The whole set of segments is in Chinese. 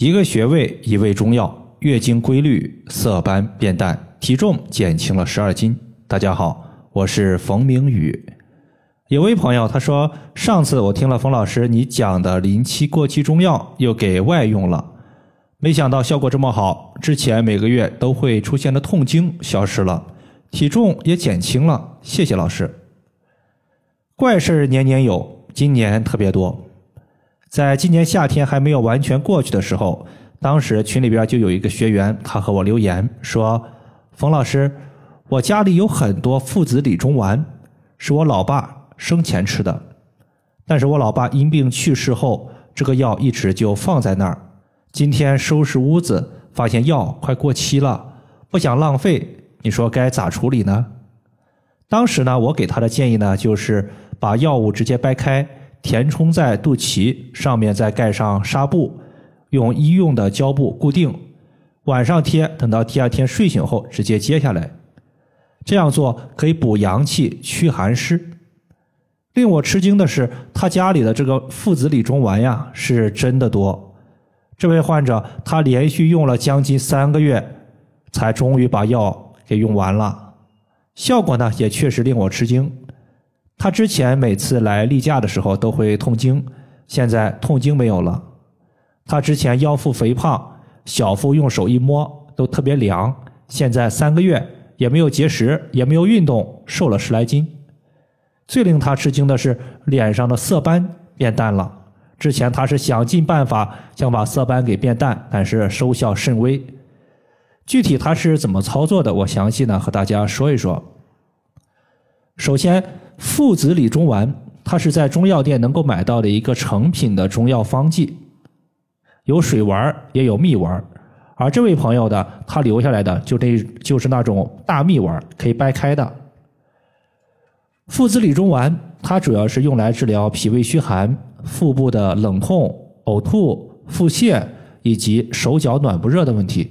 一个穴位，一味中药，月经规律，色斑变淡，体重减轻了十二斤。大家好，我是冯明宇。有位朋友他说，上次我听了冯老师你讲的临期过期中药，又给外用了，没想到效果这么好。之前每个月都会出现的痛经消失了，体重也减轻了。谢谢老师。怪事年年有，今年特别多。在今年夏天还没有完全过去的时候，当时群里边就有一个学员，他和我留言说：“冯老师，我家里有很多附子理中丸，是我老爸生前吃的，但是我老爸因病去世后，这个药一直就放在那儿。今天收拾屋子，发现药快过期了，不想浪费，你说该咋处理呢？”当时呢，我给他的建议呢，就是把药物直接掰开。填充在肚脐上面，再盖上纱布，用医用的胶布固定，晚上贴，等到第二天睡醒后直接揭下来。这样做可以补阳气、驱寒湿。令我吃惊的是，他家里的这个附子理中丸呀，是真的多。这位患者他连续用了将近三个月，才终于把药给用完了，效果呢也确实令我吃惊。他之前每次来例假的时候都会痛经，现在痛经没有了。他之前腰腹肥胖，小腹用手一摸都特别凉，现在三个月也没有节食，也没有运动，瘦了十来斤。最令他吃惊的是脸上的色斑变淡了。之前他是想尽办法想把色斑给变淡，但是收效甚微。具体他是怎么操作的？我详细呢和大家说一说。首先。附子理中丸，它是在中药店能够买到的一个成品的中药方剂，有水丸也有蜜丸而这位朋友的他留下来的就那就是那种大蜜丸可以掰开的。附子理中丸，它主要是用来治疗脾胃虚寒、腹部的冷痛、呕吐、腹泻以及手脚暖不热的问题。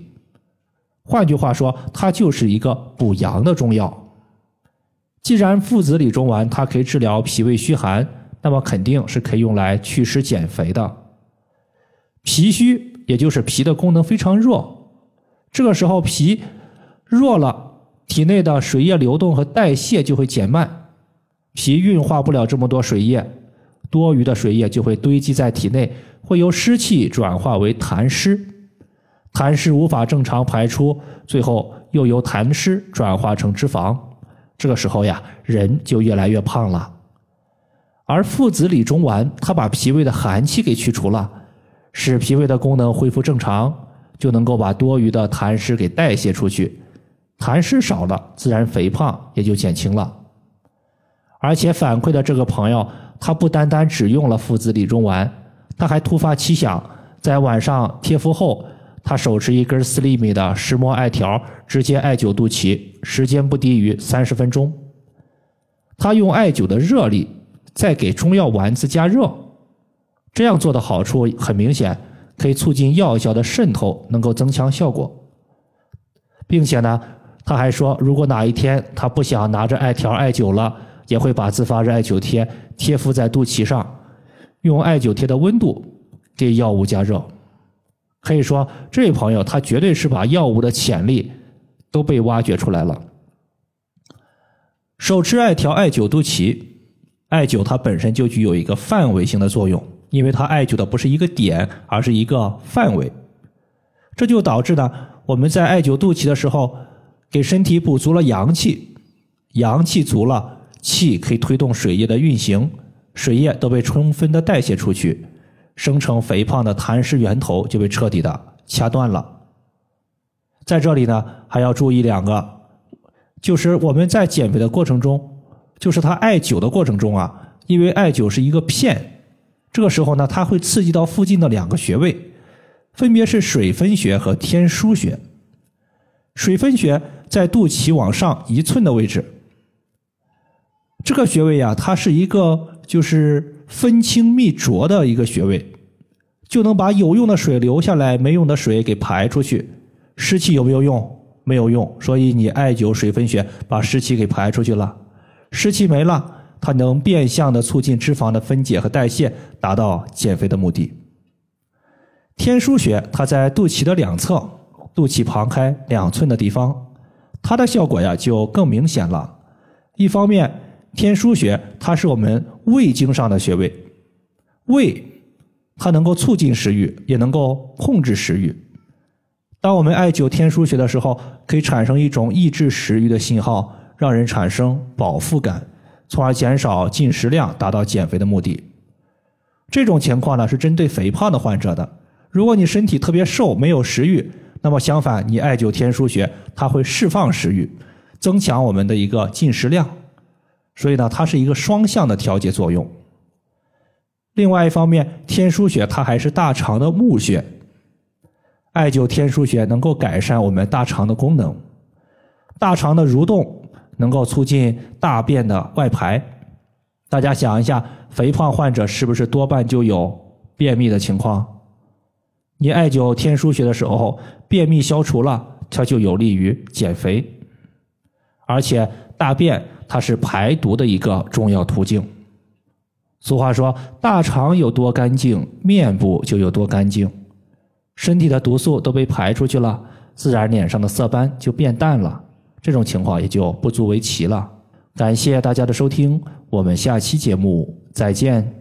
换句话说，它就是一个补阳的中药。既然附子理中丸它可以治疗脾胃虚寒，那么肯定是可以用来祛湿减肥的。脾虚也就是脾的功能非常弱，这个时候脾弱了，体内的水液流动和代谢就会减慢，脾运化不了这么多水液，多余的水液就会堆积在体内，会由湿气转化为痰湿，痰湿无法正常排出，最后又由痰湿转化成脂肪。这个时候呀，人就越来越胖了。而附子理中丸，它把脾胃的寒气给去除了，使脾胃的功能恢复正常，就能够把多余的痰湿给代谢出去。痰湿少了，自然肥胖也就减轻了。而且反馈的这个朋友，他不单单只用了附子理中丸，他还突发奇想，在晚上贴敷后。他手持一根四厘米的石磨艾条，直接艾灸肚脐，时间不低于三十分钟。他用艾灸的热力，再给中药丸子加热，这样做的好处很明显，可以促进药效的渗透，能够增强效果。并且呢，他还说，如果哪一天他不想拿着艾条艾灸了，也会把自发热艾灸贴贴敷在肚脐上，用艾灸贴的温度给药物加热。可以说，这位朋友他绝对是把药物的潜力都被挖掘出来了。手持艾条艾灸肚脐，艾灸它本身就具有一个范围性的作用，因为它艾灸的不是一个点，而是一个范围。这就导致呢，我们在艾灸肚脐的时候，给身体补足了阳气，阳气足了，气可以推动水液的运行，水液都被充分的代谢出去。生成肥胖的痰湿源头就被彻底的掐断了。在这里呢，还要注意两个，就是我们在减肥的过程中，就是他艾灸的过程中啊，因为艾灸是一个片，这个时候呢，它会刺激到附近的两个穴位，分别是水分穴和天枢穴。水分穴在肚脐往上一寸的位置，这个穴位呀，它是一个就是。分清泌浊的一个穴位，就能把有用的水留下来，没用的水给排出去。湿气有没有用？没有用。所以你艾灸水分穴，把湿气给排出去了。湿气没了，它能变相的促进脂肪的分解和代谢，达到减肥的目的。天枢穴它在肚脐的两侧，肚脐旁开两寸的地方，它的效果呀就更明显了。一方面，天枢穴它是我们胃经上的穴位，胃它能够促进食欲，也能够控制食欲。当我们艾灸天枢穴的时候，可以产生一种抑制食欲的信号，让人产生饱腹感，从而减少进食量，达到减肥的目的。这种情况呢是针对肥胖的患者的。如果你身体特别瘦，没有食欲，那么相反，你艾灸天枢穴，它会释放食欲，增强我们的一个进食量。所以呢，它是一个双向的调节作用。另外一方面，天枢穴它还是大肠的募穴。艾灸天枢穴能够改善我们大肠的功能，大肠的蠕动能够促进大便的外排。大家想一下，肥胖患者是不是多半就有便秘的情况？你艾灸天枢穴的时候，便秘消除了，它就有利于减肥。而且大便它是排毒的一个重要途径。俗话说，大肠有多干净，面部就有多干净。身体的毒素都被排出去了，自然脸上的色斑就变淡了，这种情况也就不足为奇了。感谢大家的收听，我们下期节目再见。